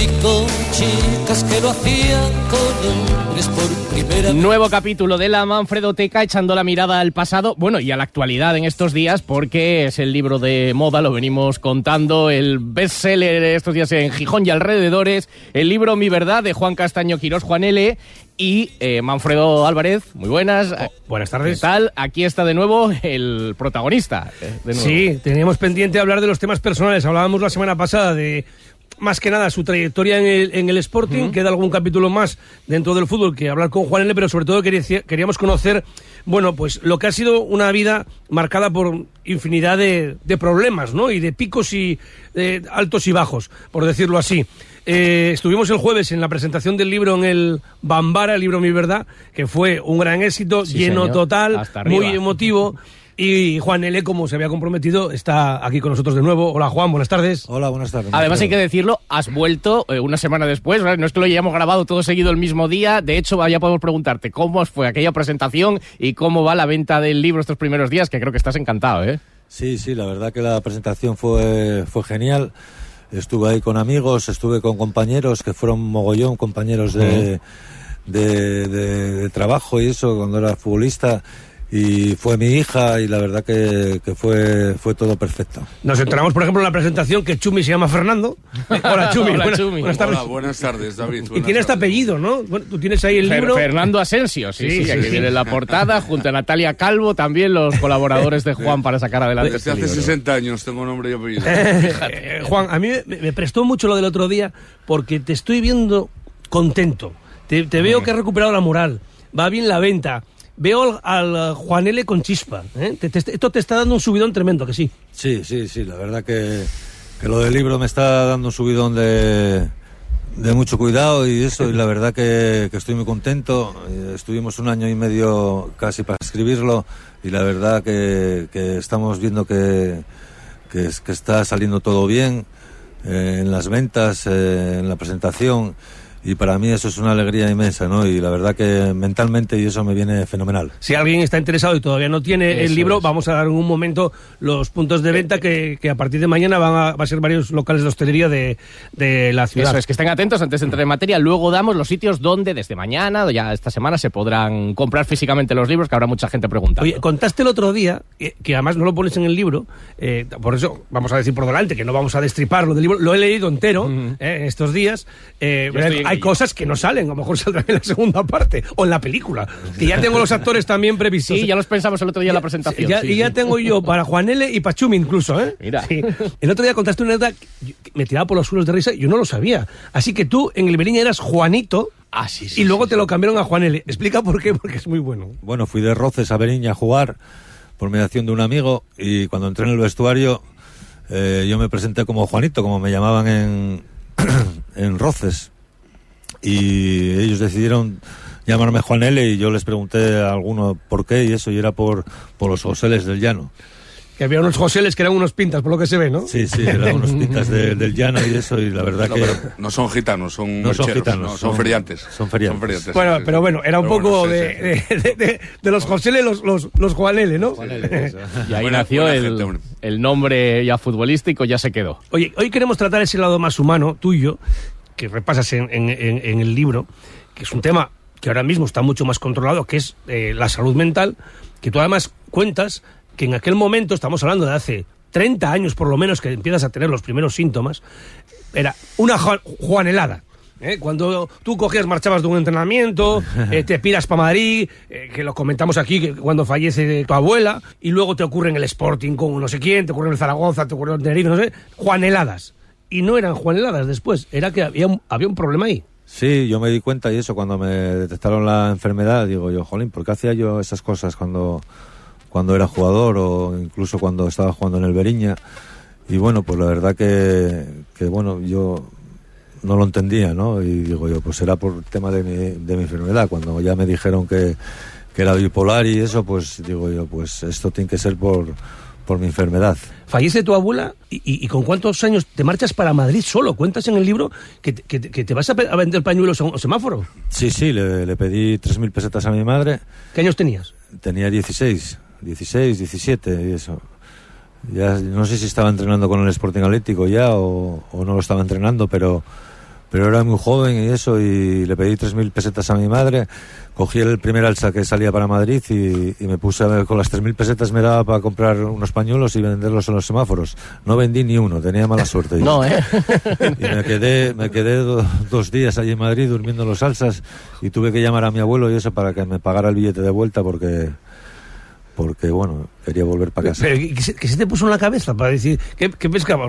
Y dormí con chicas que lo hacían con hombres por primera vez. Nuevo capítulo de la Manfredoteca echando la mirada al pasado, bueno, y a la actualidad en estos días, porque es el libro de moda, lo venimos contando, el bestseller estos días en Gijón y alrededores, el libro Mi Verdad de Juan Castaño Quirós, Juan L. Y eh, Manfredo Álvarez, muy buenas. buenas tardes. ¿Qué tal? Aquí está de nuevo el protagonista. eh, de nuevo. Sí, teníamos pendiente hablar de los temas personales. Hablábamos la semana pasada de más que nada su trayectoria en el, en el Sporting. Queda algún capítulo más dentro del fútbol que hablar con Juan L., pero sobre todo quería- queríamos conocer, bueno, pues lo que ha sido una vida marcada por infinidad de, de problemas, ¿no? Y de picos y eh, altos y bajos, por decirlo así. Eh, estuvimos el jueves en la presentación del libro en el Bambara, el libro Mi Verdad, que fue un gran éxito, Sí, lleno señor. total, muy emotivo. Y Juan L., como se había comprometido, está aquí con nosotros de nuevo. Hola Juan, buenas tardes. Hola, buenas tardes. Además hay que decirlo, has vuelto eh, una semana después, ¿verdad? no es que lo hayamos grabado todo seguido el mismo día, de hecho ya podemos preguntarte cómo fue aquella presentación y cómo va la venta del libro estos primeros días, que creo que estás encantado, ¿eh? Sí, sí, la verdad que la presentación fue, fue genial. Estuve ahí con amigos, estuve con compañeros que fueron mogollón, compañeros de, de, de- de trabajo y eso, cuando era futbolista. Y fue mi hija y la verdad que, que fue, fue todo perfecto. Nos enteramos, por ejemplo, en la presentación que Chumi se llama Fernando. Eh, Hola Chumi, Hola, buenas, Chumi. buenas tardes. Hola, buenas tardes, David. Y buenas tiene este apellido, ¿no? Bueno, tú tienes ahí el Fer- libro. Fernando Asensio, sí, Sí, sí, sí, aquí sí. viene la portada, junto a Natalia Calvo, también los colaboradores de Juan para sacar adelante Desde este hace libro. 60 años tengo nombre y apellido. Eh, Juan, a mí me, me prestó mucho lo del otro día porque te estoy viendo contento. Te, te veo que has recuperado la moral. Va bien la venta. Veo al, al Juan L con chispa. ¿eh? Te- te- esto te está dando un subidón tremendo, que sí. Sí, sí, sí, la verdad que, que lo del libro me está dando un subidón de, de mucho cuidado y eso, y la verdad que, que estoy muy contento. Eh, Estuvimos un año y medio casi para escribirlo y la verdad que, que estamos viendo que, que, es- que está saliendo todo bien eh, en las ventas, eh, en la presentación. Y para mí eso es una alegría inmensa, ¿no? Y la verdad que mentalmente y eso me viene fenomenal. Si alguien está interesado y todavía no tiene el Eso libro, es. vamos a dar en un momento los puntos de venta que, que a partir de mañana van a, va a ser varios locales de hostelería de, de la ciudad. Eso es, que estén atentos antes de entrar en materia. Luego damos los sitios donde desde mañana ya esta semana se podrán comprar físicamente los libros, que habrá mucha gente preguntando. Oye, contaste el otro día, que además no lo pones en el libro, eh, por eso vamos a decir por delante que no vamos a destriparlo del libro, lo he leído entero eh, estos días. eh, hay cosas que no salen, a lo mejor saldrán en la segunda parte o en la película. Que ya tengo los actores también previstos. sí, ya los pensamos el otro día en la presentación. Ya- sí, y ya sí. tengo yo para Juan L y para Chumi incluso, ¿eh? Mira. Sí. El otro día contaste una anécdota que me tiraba por los suelos de risa y yo no lo sabía. Así que tú en el Beriña eras Juanito Ah, sí, sí, y luego sí, te sí. lo cambiaron a Juan L. Explica por qué, porque es muy bueno. Bueno, fui de Roces a Beriña a jugar por mediación de un amigo y cuando entré en el vestuario eh, yo me presenté como Juanito, como me llamaban en, en Roces. Y ellos decidieron llamarme Juan L y yo les pregunté a alguno por qué y eso, y era por, por los Joseles del Llano. Que había unos Joseles que eran unos pintas, por lo que se ve, ¿no? Sí, sí, eran unos pintas de- del Llano y eso, y la verdad No, que... no son gitanos, son No son gitanos, no, son, son- feriantes. son feriantes. Bueno, sí, pero bueno, era un poco bueno, sí, de, sí. de, de- de los Joseles, los, los, los Juan L, ¿no? Y ahí Buena- nació buena el, gente, el nombre ya futbolístico, ya se quedó. Oye, hoy queremos tratar ese lado más humano tuyo, que repasas en, en- en- en el libro, que es un tema que ahora mismo está mucho más controlado, que es eh, la salud mental, que tú además cuentas que en aquel momento, estamos hablando de hace 30 años por lo menos, que empiezas a tener los primeros síntomas, era una ju- juanelada. ¿eh? Cuando tú cogías, marchabas de un entrenamiento, eh, te piras para Madrid, eh, que lo comentamos aquí, que cuando fallece tu abuela, y luego te ocurre en el Sporting con no sé quién, te ocurre en el Zaragoza, te ocurre en el Tenerife, no sé, juaneladas. Y no eran juaneladas después, era que había un, había un problema ahí. Sí, yo me di cuenta y eso cuando me detectaron la enfermedad, digo yo, jolín, ¿por qué hacía yo esas cosas cuando, cuando era jugador o incluso cuando estaba jugando en el Beriña? Y bueno, pues la verdad que, que bueno, yo no lo entendía, ¿no? Y digo yo, pues será por tema de mi, de mi enfermedad. Cuando ya me dijeron que, que era bipolar y eso, pues digo yo, pues esto tiene que ser por, por mi enfermedad. Fallece tu abuela y, y- y con cuántos años te marchas para Madrid solo. Cuentas en el libro que, te- que te- que te vas a, vender pañuelos a un semáforo. Sí, sí, le, le pedí 3.000 pesetas a mi madre. ¿Qué años tenías? Tenía 16, 16, 17 y eso. Ya no sé si estaba entrenando con el Sporting Atlético ya o, o no lo estaba entrenando, pero, pero era muy joven y eso. Y le pedí 3.000 pesetas a mi madre. Cogí el primer alza que salía para Madrid y, y me puse a ver, con las 3.000 pesetas me daba para comprar unos pañuelos y venderlos en los semáforos. No vendí ni uno, tenía mala suerte. No, ¿eh? Y me quedé, me quedé do- dos días allí en Madrid durmiendo en los salsas y tuve que llamar a mi abuelo y eso para que me pagara el billete de vuelta porque, porque bueno, quería volver para casa. Pero, ¿qué, se, qué se te puso en la cabeza para decir qué, qué pescabas?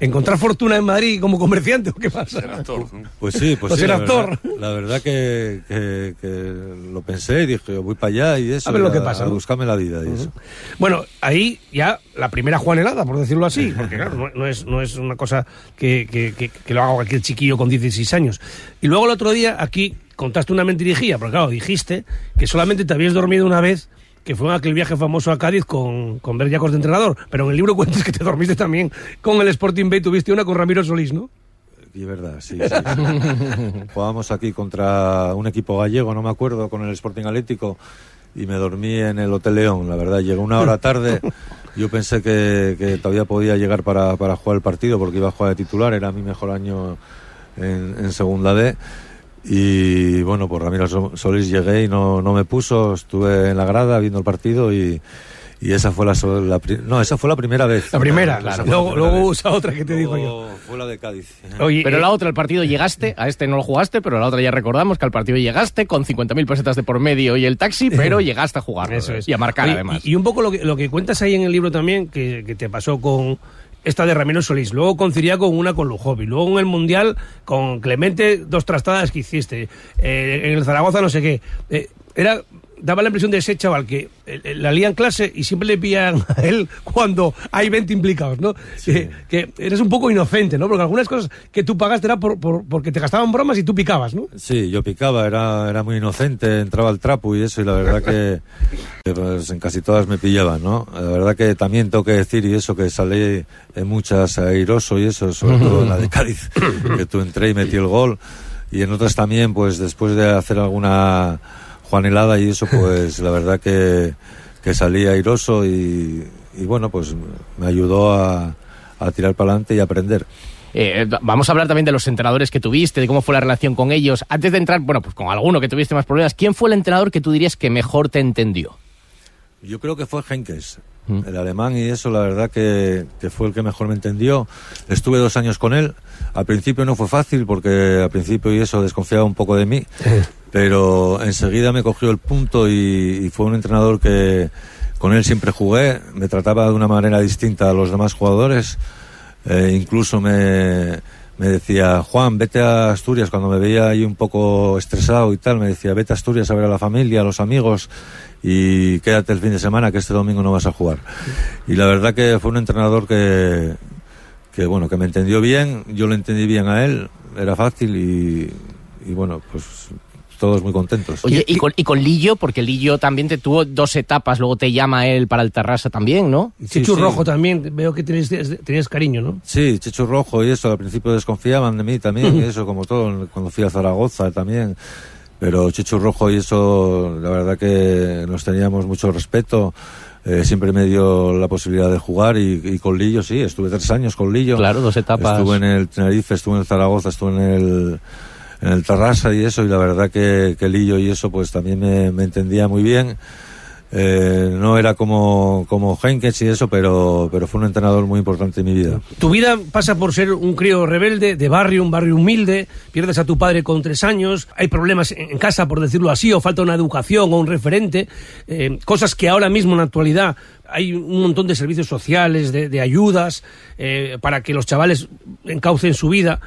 ¿Encontrar fortuna en Madrid como comerciante o qué pasa? Ser actor. Pues sí, pues sí. ser la actor. verdad- La verdad que, que- que lo pensé y dije, voy para allá y eso. A ver lo y que pasa, A buscarme la vida y eso. Bueno, ahí ya la primera Juanelada, por decirlo así, porque claro, no, no es, no es una cosa que, que, que- que lo haga cualquier chiquillo con 16 años. Y luego el otro día aquí contaste una mentirijilla, porque claro, dijiste que solamente te habías dormido una vez, que fue aquel viaje famoso a Cádiz con, con de entrenador, pero en el libro cuentas que te dormiste también con el Sporting B, tuviste una con Ramiro Solís, ¿no? Y es verdad, sí. sí, sí. Jugábamos aquí contra un equipo gallego, no me acuerdo, con el Sporting Atlético y me dormí en el Hotel León. La verdad, llegué una hora tarde. Yo pensé que, que todavía podía llegar para, para jugar el partido porque iba a jugar de titular. Era mi mejor año en, en segunda D. Y bueno, por Ramiro Sol- Solís llegué y no, no me puso. Estuve en la grada viendo el partido y, y esa fue la, la pri- no, esa fue la primera vez. La primera, la luego, primera luego usa otra que te digo yo. Luego Fue la de Cádiz. Oye, Pero eh, la otra, el partido llegaste, a este no lo jugaste, pero la otra ya recordamos que al partido llegaste con 50.000 pesetas de por medio y el taxi, pero llegaste a jugar Eso es. y a marcar Oye, además. Y, y un poco lo que, lo que cuentas ahí en el libro también, que, que te pasó con esta de Ramiro Solís, luego con Ciriaco una con Lujovi, luego en el Mundial con Clemente dos trastadas que hiciste, eh, en el Zaragoza no sé qué. Eh, era daba la impresión de ese chaval que eh, eh, la lían clase y siempre le pillan a él cuando hay 20 implicados, ¿no? Que, que eres un poco inocente, ¿no? Porque algunas cosas que tú pagaste era por, por- porque te gastaban bromas y tú picabas, ¿no? Sí, yo picaba, era, era muy inocente, entraba al trapo y eso, y la verdad que, que, pues, en casi todas me pillaban, ¿no? La verdad que también tengo que decir, y eso, que salí en muchas airoso y eso, sobre todo en la de Cádiz, que tú entré y metí el gol, y en otras también, pues después de hacer alguna juanelada y eso, pues la verdad que, que salí airoso y, y bueno, pues me ayudó a, a tirar para adelante y a aprender. Eh, vamos a hablar también de los entrenadores que tuviste, de cómo fue la relación con ellos. Antes de entrar, bueno, pues con alguno que tuviste más problemas, ¿quién fue el entrenador que tú dirías que mejor te entendió? Yo creo que fue Henkes, el alemán, y eso la verdad que, que fue el que mejor me entendió. Estuve dos años con él. Al principio no fue fácil porque al principio y eso desconfiaba un poco de mí, pero enseguida me cogió el punto y, y fue un entrenador que con él siempre jugué. Me trataba de una manera distinta a los demás jugadores. Eh, incluso me, me decía, Juan, vete a Asturias, cuando me veía ahí un poco estresado y tal, me decía, vete a Asturias a ver a la familia, a los amigos y quédate el fin de semana que este domingo no vas a jugar. Y la verdad que fue un entrenador que, que bueno, que me entendió bien, yo lo entendí bien a él, era fácil y, y bueno, pues todos muy contentos. Oye, y con, y con Lillo, porque Lillo también te tuvo dos etapas, luego te llama él para el Terrassa también, ¿no? Sí, Chechu sí. Rojo también, veo que tenías, tenías cariño, ¿no? Sí, Checho Rojo y eso, al principio desconfiaban de mí también, y eso como todo, cuando fui a Zaragoza también. Pero Checho Rojo y eso, la verdad que nos teníamos mucho respeto. eh, siempre me dio la posibilidad de jugar y, y con Lillo, sí, estuve tres años con Lillo. Claro, dos etapas. Estuve en el Tenerife, estuve en el Zaragoza, estuve en el, en el Tarrasa y eso, y la verdad que, que Lillo y eso pues también me entendía muy bien. Eh, no era como, como Henkes y eso, pero, pero fue un entrenador muy importante en mi vida. Tu vida pasa por ser un crío rebelde, de barrio, un barrio humilde, pierdes a tu padre con tres años, hay problemas en casa, por decirlo así, o falta una educación o un referente, eh, cosas que ahora mismo en la actualidad hay un montón de servicios sociales, de, de ayudas, eh, para que los chavales encaucen su vida.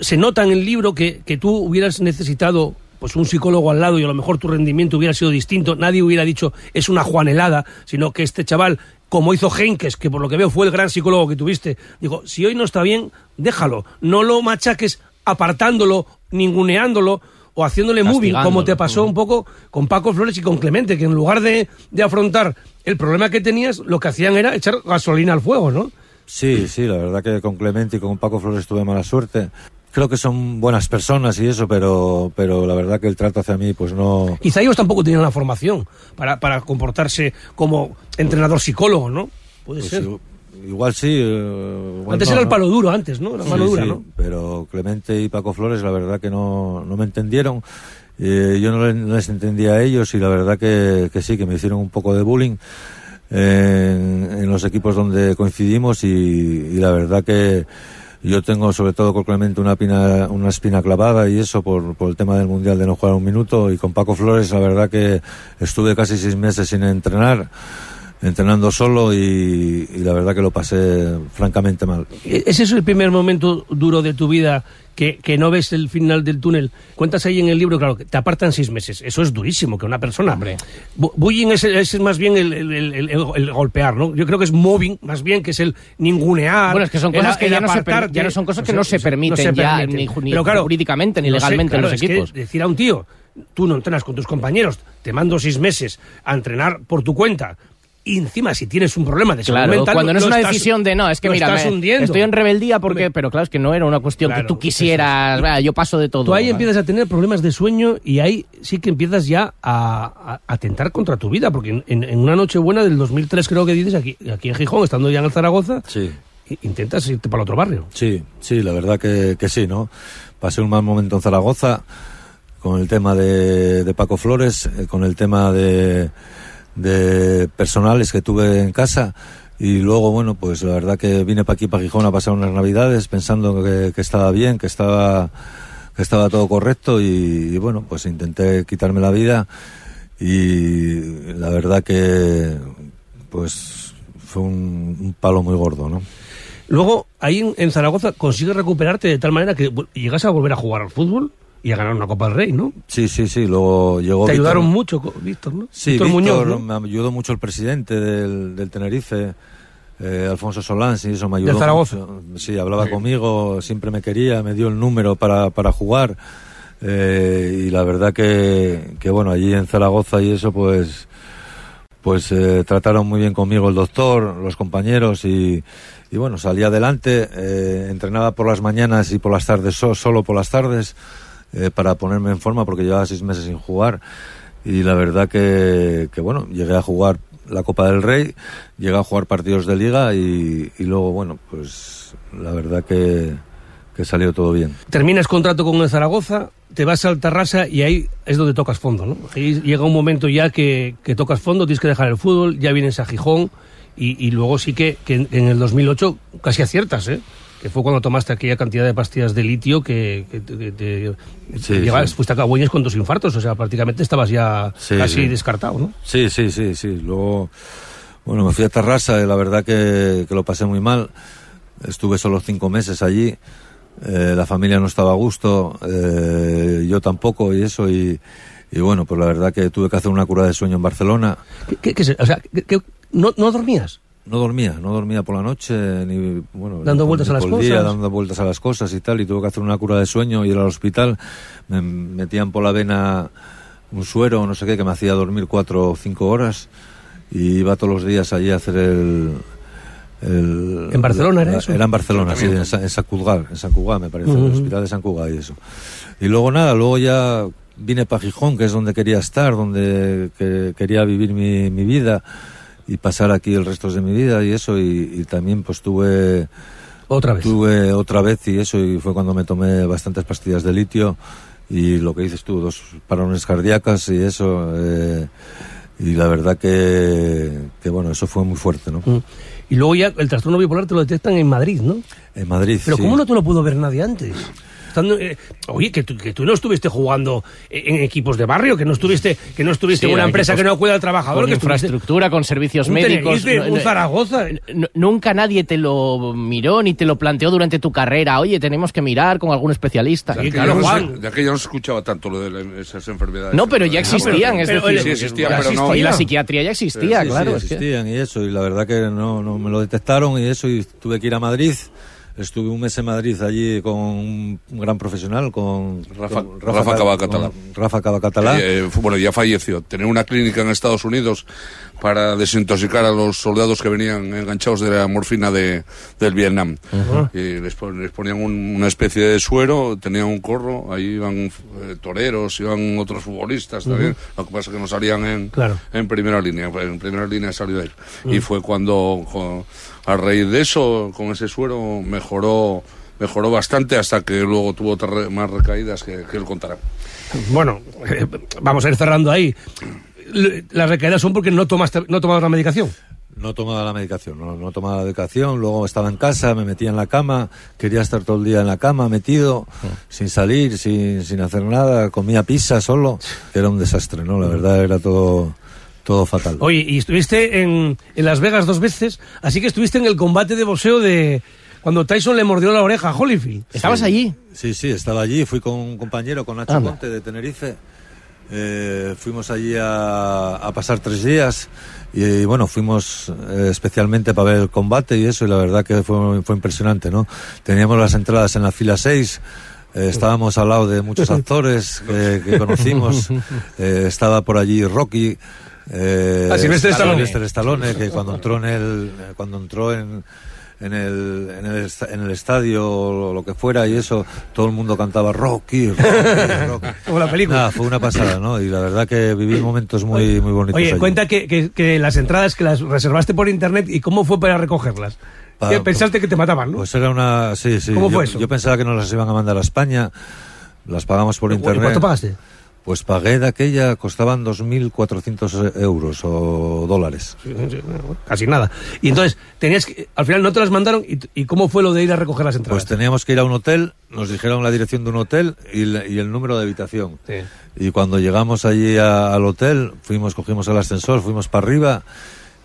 Se nota en el libro que, que tú hubieras necesitado pues un psicólogo al lado y a lo mejor tu rendimiento hubiera sido distinto, nadie hubiera dicho es una juanelada, sino que este chaval, como hizo Henkes, que por lo que veo fue el gran psicólogo que tuviste, digo, si hoy no está bien, déjalo, no lo machaques apartándolo, ninguneándolo o haciéndole moving, como te pasó un poco con Paco Flores y con Clemente, que en lugar de, de afrontar el problema que tenías, lo que hacían era echar gasolina al fuego, ¿no? Sí, sí, la verdad que con Clemente y con Paco Flores tuve mala suerte. Creo que son buenas personas y eso, pero, pero la verdad que el trato hacia mí, pues no. Quizá ellos tampoco tenían la formación para, para comportarse como entrenador psicólogo, ¿no? Puede pues ser. igual sí. eh, igual Antes no, era el palo duro, antes, ¿no? La Sí, mano dura, sí, ¿no? Pero Clemente y Paco Flores, la verdad que no, no me entendieron. Eh, yo no les, no les entendía a ellos y la verdad que, que sí, que me hicieron un poco de bullying en, en los equipos donde coincidimos y, y la verdad que yo tengo sobre todo con una, pina- una espina clavada y eso por, por el tema del Mundial de no jugar un minuto. Y con Paco Flores la verdad que estuve casi seis meses sin entrenar entrenando solo y, y la verdad que lo pasé francamente mal. ¿E- ¿Ese es el primer momento duro de tu vida que, que no ves el final del túnel? Cuentas ahí en el libro, claro, que te apartan seis meses. Eso es durísimo, que una persona... Hombre. Bu- Bullying es, es más bien el, el- el- el- el golpear, ¿no? Yo creo que es mobbing, más bien, que es el ningunear. Bueno, es que son el- cosas que el ya no se per- ya no son cosas que no se permiten ya, ni ju- ni Pero claro, jurídicamente, ni no sé, legalmente en los es que equipos. decir a un tío, tú no entrenas con tus compañeros, te mando seis meses a entrenar por tu cuenta, y encima si tienes un problema de salud Claro, mental... cuando no es una estás- decisión de no, es que mira, estás me- hundiendo. estoy en rebeldía porque, pero claro, es que no era una cuestión Claro, que tú quisieras, "Vea, yo paso de todo. Tú ahí empiezas a tener problemas de sueño y ahí sí que empiezas ya a, a atentar contra tu vida, porque en, en- en una noche buena del 2003 creo que dices aquí, aquí en Gijón, estando ya en el Zaragoza, Sí. intentas irte para el otro barrio. Sí, sí, la verdad que, que sí, ¿no? Pasé un mal momento en Zaragoza con el tema de, de Paco Flores, eh, con el tema de, de personales que tuve en casa. Y luego, bueno, pues la verdad que vine para aquí, para Gijón, a pasar unas navidades pensando que, estaba bien, que estaba, que estaba todo correcto. Y, bueno, pues intenté quitarme la vida. Y la verdad que pues fue un, un palo muy gordo, ¿no? Luego, ahí en, Zaragoza consigues recuperarte de tal manera que llegas a volver a jugar al fútbol y a ganar una Copa del Rey, ¿no? Sí, sí, sí. Luego llegó. Te Víctor- ayudaron mucho, Víctor, ¿no? Sí, Víctor Víctor, Muñoz, ¿no? me ayudó mucho el presidente del, del Tenerife, eh, Alfonso Solán, sí, eso me ayudó. Del Zaragoza. mucho. Sí, hablaba conmigo, siempre me quería, me dio el número para, para jugar. eh, y la verdad que, que, bueno, allí en Zaragoza y eso, pues, pues eh, trataron muy bien conmigo el doctor, los compañeros y, y bueno, salí adelante, eh, entrenaba por las mañanas y por las tardes, so- solo por las tardes, eh, para ponerme en forma porque llevaba seis meses sin jugar y la verdad que, bueno, llegué a jugar la Copa del Rey, llegué a jugar partidos de liga y, luego, bueno, pues la verdad que, que salió todo bien. Terminas contrato con el Zaragoza, te vas al Tarrasa y ahí es donde tocas fondo, ¿no? Llega un momento ya que, que tocas fondo, tienes que dejar el fútbol, ya vienes a Gijón y, luego sí que, que en, en el 2008 casi aciertas, ¿eh? Que fue cuando tomaste aquella cantidad de pastillas de litio que, que te- que te- Sí, sí. fuiste a Cagüeñes con dos infartos, o sea, prácticamente estabas ya Sí, casi descartado, ¿no? Sí, sí, sí, sí. Luego, bueno, me fui a Tarrasa y la verdad que, que lo pasé muy mal. Estuve solo cinco meses allí. Eh, la familia no estaba a gusto, eh, yo tampoco y eso. Y, y bueno, pues la verdad que tuve que hacer una cura de sueño en Barcelona. ¿Qué, qué- qué se- o sea, no, ¿no dormías? No dormía, no dormía por la noche, ni bueno, Dando ni vueltas ni a las por el día, cosas. dando vueltas a las cosas y tal, y tuve que hacer una cura de sueño, ir al hospital, me metían por la vena un suero, no sé qué, que me hacía dormir cuatro o cinco horas, y iba todos los días allí a hacer el... el- ¿En Barcelona era la- eso? Era en Barcelona, sí, en, Sa- en San Cugat, en San Cugat me parece, Ujú. el hospital de San Cugat y eso. Y luego nada, luego ya vine para Gijón, que es donde quería estar, donde que- quería vivir mi, mi vida y pasar aquí el resto de mi vida y eso y, y también pues tuve Otra vez. tuve otra vez y eso y fue cuando me tomé bastantes pastillas de litio y lo que dices tú dos parones cardíacas y eso eh, y la verdad que, que bueno eso fue muy fuerte no Mm. Y luego ya el trastorno bipolar te lo detectan en Madrid, ¿no? en Madrid Pero sí. ¿cómo no te lo pudo ver nadie antes? Estando, eh, oye, que tú, que tú no estuviste jugando en en equipos de barrio, que no estuviste, que no estuviste Sí, en una empresa que no cuida al trabajador, con que estuviste infraestructura, con servicios un médicos. Tenerife, no- un Zaragoza. nunca nadie te lo miró ni te lo planteó durante tu carrera. Oye, tenemos que mirar con algún especialista. De Sí, aquella, claro, no Juan. se, de aquella no se escuchaba tanto lo de la- esas enfermedades. No, pero ya existían, es pero- decir, pero- Sí existían, pero no. y la psiquiatría ya existía, Sí, sí, claro. es que- existían y eso, y la verdad que no, no me lo detectaron y eso, y tuve que ir a Madrid, Estuve un mes en Madrid allí con un gran profesional, con Rafa- con Rafa Ca- Cabacatalá. Rafa Cabacatalá. Eh, fue- bueno, ya falleció. Tenía una clínica en Estados Unidos para desintoxicar a los soldados que venían enganchados de la morfina de, del Vietnam. Y les, pon- les ponían un- una especie de suero, tenían un corro, ahí iban eh, toreros, iban otros futbolistas también. Lo que pasa es que no salían en, Claro. en primera línea. En primera línea salió él. Y fue cuando, a raíz de eso, con ese suero, mejoró mejoró bastante hasta que luego tuvo otras re- más recaídas que, que él contará. Bueno, eh, vamos a ir cerrando ahí. Las recaídas son porque no tomaste, no tomabas la medicación. No tomaba la medicación, no, no tomaba la medicación, luego estaba en casa, me metía en la cama, quería estar todo el día en la cama, metido, sin salir, sin, sin hacer nada, comía pizza solo, era un desastre, ¿no? La verdad era todo, todo fatal. Oye, y estuviste en, en Las Vegas dos veces, así que estuviste en el combate de boxeo de cuando Tyson le mordió la oreja a Holyfield. ¿Estabas allí? Sí, sí, estaba allí, fui con un compañero, con Nacho Anda. Conte de Tenerife. Eh, fuimos allí a, a pasar tres días y, bueno, fuimos eh, especialmente para ver el combate y eso, y la verdad que fue, fue impresionante, ¿no? Teníamos las entradas en la fila 6. eh, estábamos al lado de muchos actores que, que conocimos. eh, estaba por allí Rocky. Eh, Ah, Sylvester Stallone. Sylvester Stallone, que cuando entró en el, cuando entró en, en el, en el, esta- en el estadio o lo que fuera y eso, todo el mundo cantaba Rocky, Rocky, Rocky. Como la película. Nada, fue una pasada, ¿no? Y la verdad que viví momentos muy, muy bonitos. Oye, allí. cuenta que, que- que las entradas que las reservaste por internet y cómo fue para recogerlas. Que pensaste que te mataban, ¿no? Pues era una. Sí, sí. ¿Cómo yo, fue eso? Yo pensaba que nos las iban a mandar a España. Las pagamos por ¿Y internet. ¿Cuánto pagaste? Pues pagué de aquella, costaban 2.400 euros o dólares. Casi nada. Y entonces, tenías que, al final no te las mandaron. ¿Y, y cómo fue lo de ir a recoger las entradas? Pues teníamos que ir a un hotel, nos dijeron la dirección de un hotel y, la- y el número de habitación. Sí. Y cuando llegamos allí a- al hotel, fuimos, cogimos el ascensor, fuimos para arriba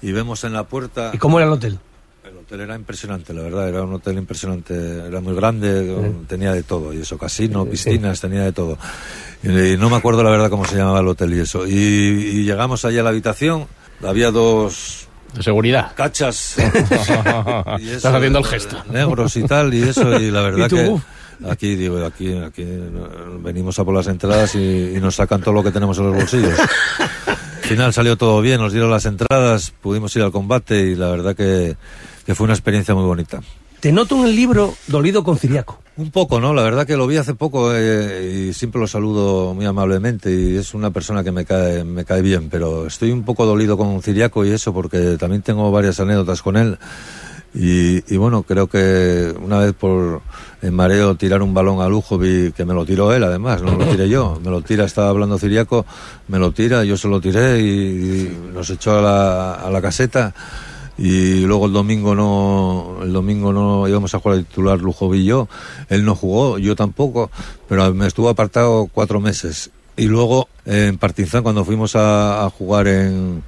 y vemos en la puerta. ¿Y cómo era el hotel? El hotel era impresionante, la verdad, era un hotel impresionante, era muy grande, tenía de todo, y eso, casino, piscinas, tenía de todo. Y, y no me acuerdo la verdad cómo se llamaba el hotel y eso. Y, y llegamos allí a la habitación, había dos De seguridad. cachas. y Estás haciendo el gesto. Negros y tal, y eso, y la verdad ¿Y que... Aquí, digo, aquí, aquí venimos a por las entradas y, y nos sacan todo lo que tenemos en los bolsillos. Al final salió todo bien, nos dieron las entradas, pudimos ir al combate y la verdad que, que fue una experiencia muy bonita. Te noto en el libro dolido con Ciriaco. Un poco, ¿no? La verdad que lo vi hace poco eh, y siempre lo saludo muy amablemente y es una persona que me cae, me cae bien, pero estoy un poco dolido con Ciriaco y eso porque también tengo varias anécdotas con él y, y bueno, creo que una vez por en mareo tirar un balón a lujo vi que me lo tiró él además, no lo tiré yo, me lo tira, estaba hablando Ciriaco, me lo tira, yo se lo tiré y, y nos echó a la, a la caseta y luego el domingo no el domingo no íbamos a jugar el titular Lujo y yo él no jugó yo tampoco pero me estuvo apartado cuatro meses y luego en Partizan cuando fuimos a, a jugar en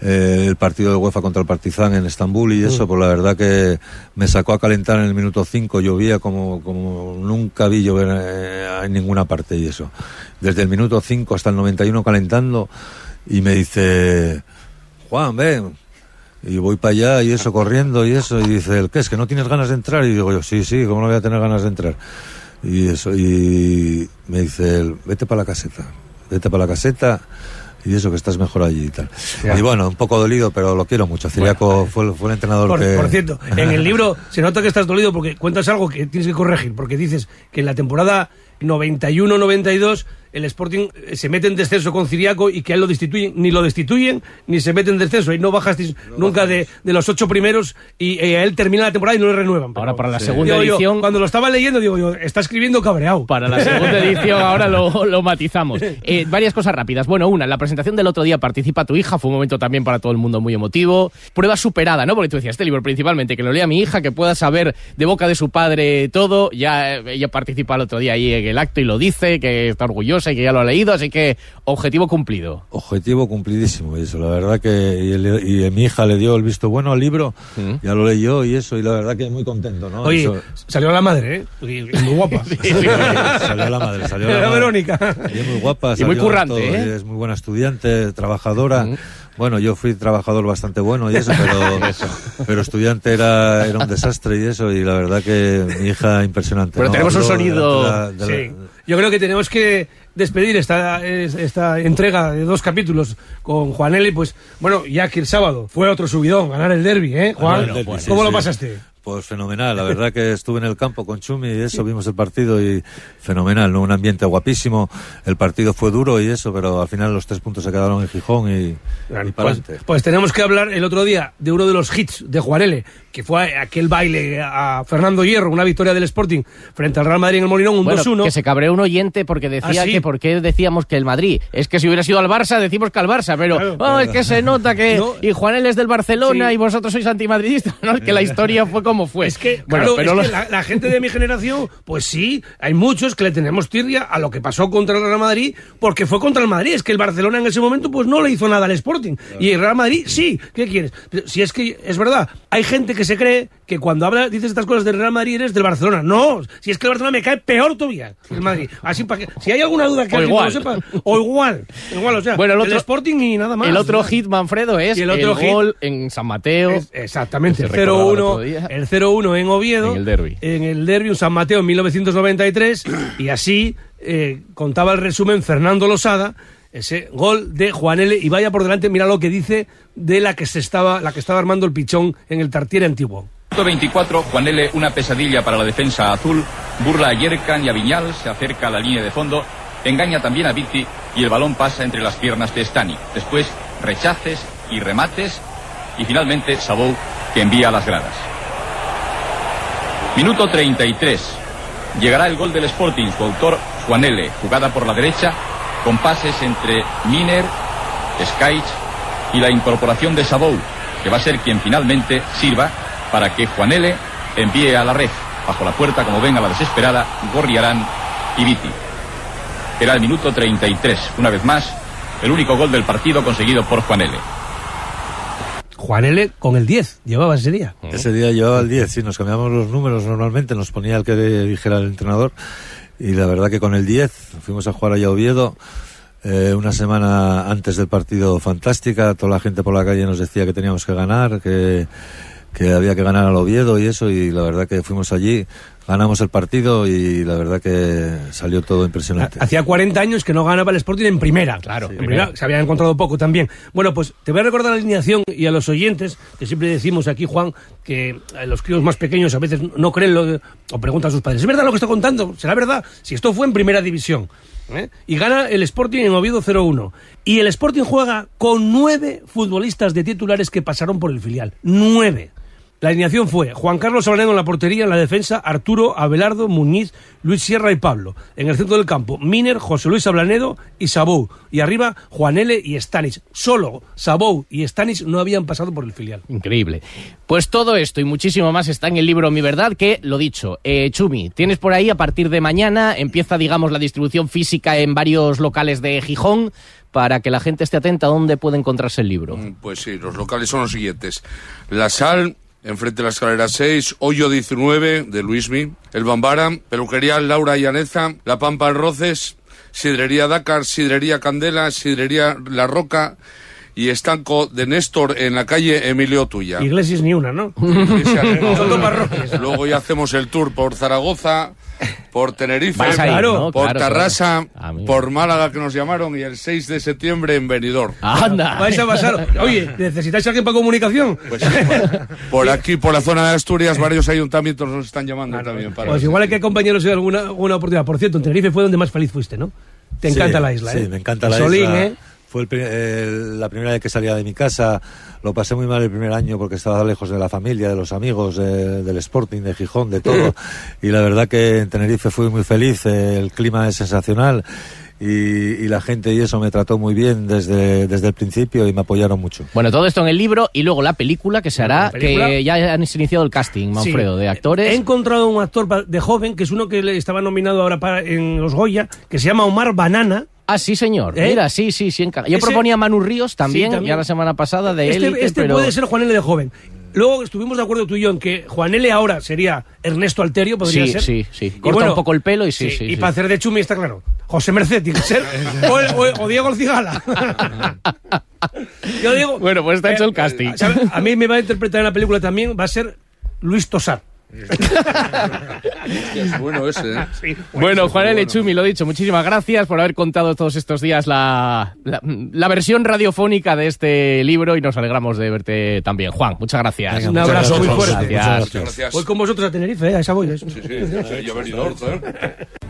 eh, el partido de UEFA contra el Partizan en Estambul y eso, pues la verdad que me sacó a calentar en el minuto 5, llovía como, como nunca vi llover eh, en ninguna parte y eso. Desde el minuto 5 hasta el 91 calentando y me dice, Juan, ven. Y voy para allá y eso, corriendo y eso, y dice, ¿el qué es? ¿Que no tienes ganas de entrar? Y digo yo, sí, sí, ¿cómo no voy a tener ganas de entrar? Y eso, y me dice, él, vete para la caseta, vete para la caseta y eso que estás mejor allí y tal. Ya. Y bueno, un poco dolido, pero lo quiero mucho. Ciriaco fue, fue el entrenador Por, que... por cierto, en el libro se nota que estás dolido porque cuentas algo que tienes que corregir, porque dices que en la temporada 91-92 el Sporting eh, se mete en descenso con Ciriaco y que a él lo destituyen, ni lo destituyen, ni se mete en descenso. Y no bajasteis nunca de, de los ocho primeros y eh, a él termina la temporada y no le renuevan. Ahora para la Sí. segunda Digo yo, edición... cuando lo estaba leyendo, digo yo, está escribiendo cabreado. Para la segunda edición ahora lo, lo matizamos. Eh, varias cosas rápidas. Bueno, una, en la presentación del otro día participa tu hija, fue un momento también para todo el mundo muy emotivo. Prueba superada, ¿no? Porque tú decías, este libro principalmente, que lo lea mi hija, que pueda saber de boca de su padre todo. Ya ella participa el otro día ahí en el acto y lo dice, que está orgullosa y que ya lo ha leído, así que objetivo cumplido. Objetivo cumplidísimo y eso, la verdad que y, el- y mi hija le dio el visto bueno al libro, ya lo leyó y eso, y la verdad que muy contento, ¿no? Oye, Eso- salió la madre, ¿eh? Muy guapa. salió la madre, salió la Era madre. Verónica. Y es muy guapa, Y muy currante, todo, ¿eh? y Es muy buena estudiante, trabajadora. Bueno, yo fui trabajador bastante bueno y eso, pero, pero estudiante era, era un desastre y eso, y la verdad que mi hija impresionante. Pero ¿no? tenemos un sonido- de la- de la- Sí. Yo creo que tenemos que despedir esta, es- esta entrega de dos capítulos con Juan Eli. Pues bueno, ya que el sábado fue otro subidón, ganar el derby, ¿eh, Juan? Bueno, ¿Cómo sí, lo pasaste? Pues fenomenal, la verdad que estuve en el campo con Chumi y eso, vimos el partido y fenomenal, ¿no? Un ambiente guapísimo, el partido fue duro y eso, pero al final los tres puntos se quedaron en Gijón y, y para Pues, pues tenemos que hablar el otro día de uno de los hits de Juarele, que fue aquel baile a Fernando Hierro, una victoria del Sporting frente al Real Madrid en el Molinón, un Bueno, 2-1. que se cabreó un oyente porque decía ¿Ah, sí? que por qué decíamos que el Madrid. Es que si hubiera sido al Barça, decimos que al Barça, pero Claro. oh, es que se nota que. No. Y Juanel es del Barcelona Sí. y vosotros sois antimadridistas. No, es que la historia fue como fue. Es que, Bueno, claro, pero es lo- que la, la gente de mi generación, pues sí, hay muchos que le tenemos tirria a lo que pasó contra el Real Madrid, porque fue contra el Madrid. Es que el Barcelona en ese momento, pues no le hizo nada al Sporting. Y el Real Madrid, sí, ¿qué quieres? Pero si es que es verdad, hay gente que se cree que cuando habla, dices estas cosas del Real Madrid eres del Barcelona. No, si es que el Barcelona me cae peor todavía que el Madrid. Así para que, si hay alguna duda que O no igual. lo sepa, o igual, igual, o sea, Bueno, el el, otro- Sporting y nada más. el otro ¿no? hit, Manfredo, es Y el, el otro hit- gol en San Mateo. Es- exactamente, Que el se recordaba el otro 0-1 día. El 0-1 en Oviedo. En el derbi. En el derbi, un San Mateo en 1993. y así eh, contaba el resumen Fernando Losada, ese gol de Juan L. Y vaya por delante, mira lo que dice de la que se estaba, la que estaba armando el pichón en el Tartiere antiguo. 24, Juan L. una pesadilla para la defensa azul, burla a Yerkan y a Viñal, se acerca a la línea de fondo, engaña también a Vitti y el balón pasa entre las piernas de Stani. Después, rechaces y remates y finalmente Sabou que envía a las gradas. Minuto 33. Llegará el gol del Sporting, su autor Juan L., jugada por la derecha, con pases entre Miner, Skaich y la incorporación de Sabou, que va a ser quien finalmente sirva para que Juan L. envíe a la red, bajo la puerta, como ven a la desesperada, Gorriarán y Viti. Era el minuto 33, una vez más, el único gol del partido conseguido por Juan L. Juan L. con el 10, llevaba ese día. Ese día llevaba el 10, sí, nos cambiamos los números normalmente, nos ponía el que dijera el entrenador y la verdad que con el 10 fuimos a jugar allá a Oviedo. eh, una semana antes del partido fantástica, toda la gente por la calle nos decía que teníamos que ganar, que, que había que ganar al Oviedo y eso, y la verdad que fuimos allí, ganamos el partido y la verdad que salió todo impresionante. Hacía 40 años que no ganaba el Sporting en primera. Claro, En primera. primera. Se había encontrado poco también. Bueno, pues te voy a recordar la alineación y a los oyentes, que siempre decimos aquí, Juan, que a los críos más pequeños a veces no creen lo que- o preguntan a sus padres. ¿Es verdad lo que está contando? ¿Será verdad? Si esto fue en primera división. ¿eh? Y gana el Sporting en Oviedo 0-1. Y el Sporting juega con nueve futbolistas de titulares que pasaron por el filial. Nueve. La alineación fue Juan Carlos Ablanedo en la portería, en la defensa Arturo, Abelardo, Muñiz, Luis Sierra y Pablo. En el centro del campo, Miner, José Luis Ablanedo y Sabou. Y arriba, Juan L. y Stanis. Solo Sabou y Stanis no habían pasado por el filial. Increíble. Pues todo esto y muchísimo más está en el libro Mi Verdad, que lo dicho, eh, Chumi, tienes por ahí a partir de mañana, empieza, digamos, la distribución física en varios locales de Gijón para que la gente esté atenta a dónde puede encontrarse el libro. Mm, Pues sí, los locales son los siguientes. La Sal, enfrente de la escalera 6, Hoyo 19 de Luismi, El Bambara, Peluquería Laura y Aneza, La Pampa Roces, Sidrería Dakar, Sidrería Candela, Sidrería La Roca y Estanco de Néstor en la calle Emilio Tuya. Iglesias ni una, ¿no? No. Luego ya hacemos el tour por Zaragoza, por Tenerife, por Claro, Tarrasa, claro. Amigo. por Málaga que nos llamaron y el 6 de septiembre en Benidorm. ¡Anda! Vais a pasar. Oye, ¿necesitáis alguien para comunicación? Pues por aquí, por la zona de Asturias, varios ayuntamientos nos están llamando también. Para Pues igual hay que acompañaros en alguna, alguna oportunidad. Por cierto, en Tenerife fue donde más feliz fuiste, ¿no? Te encanta Sí, la isla, sí, ¿eh? me encanta la Solín, isla. ¿eh? Fue el pri- el- la primera vez que salía de mi casa. Lo pasé muy mal el primer año porque estaba lejos de la familia, de los amigos, de- del Sporting, de Gijón, de todo. y la verdad que en Tenerife fui muy feliz. eh, El clima es sensacional. Y, y la gente y eso me trató muy bien desde, desde el principio y me apoyaron mucho. Bueno, todo esto en el libro y luego la película que se hará, que ya han iniciado el casting, Manfredo, Sí. de actores. He encontrado un actor de joven, que es uno que le estaba nominado ahora para, en los Goya, que se llama Omar Banana. Ah, sí, señor. ¿Eh? Mira, sí, sí, sí. enca- Yo Ese- proponía a Manu Ríos también, Sí, también. ya la semana pasada de Este, Élite, este pero... puede ser Juan L. de joven. Luego estuvimos de acuerdo tú y yo en que Juan L. ahora sería Ernesto Alterio, podría Sí, ser. sí, sí. Corta un poco el pelo y sí, sí, Y para hacer de Chumi está claro. José Merced tiene que ser. o, el- o- o Diego El Cigala. Yo digo. Bueno, pues está hecho el casting. ¿sabe? A mí me va a interpretar en la película también, va a ser Luis Tosar. Es bueno ese, ¿eh? Sí. Bueno, Juan L. Chumi, lo dicho, muchísimas gracias por haber contado todos estos días la, la, la versión radiofónica de este libro y nos alegramos de verte también. Juan, muchas gracias. Venga, Un muchas abrazo muy fuerte. Gracias. Muchas gracias. Voy con vosotros a Tenerife, ¿eh? a esa voy. ¿eh? Sí, sí, sí, ya he venido, ¿eh?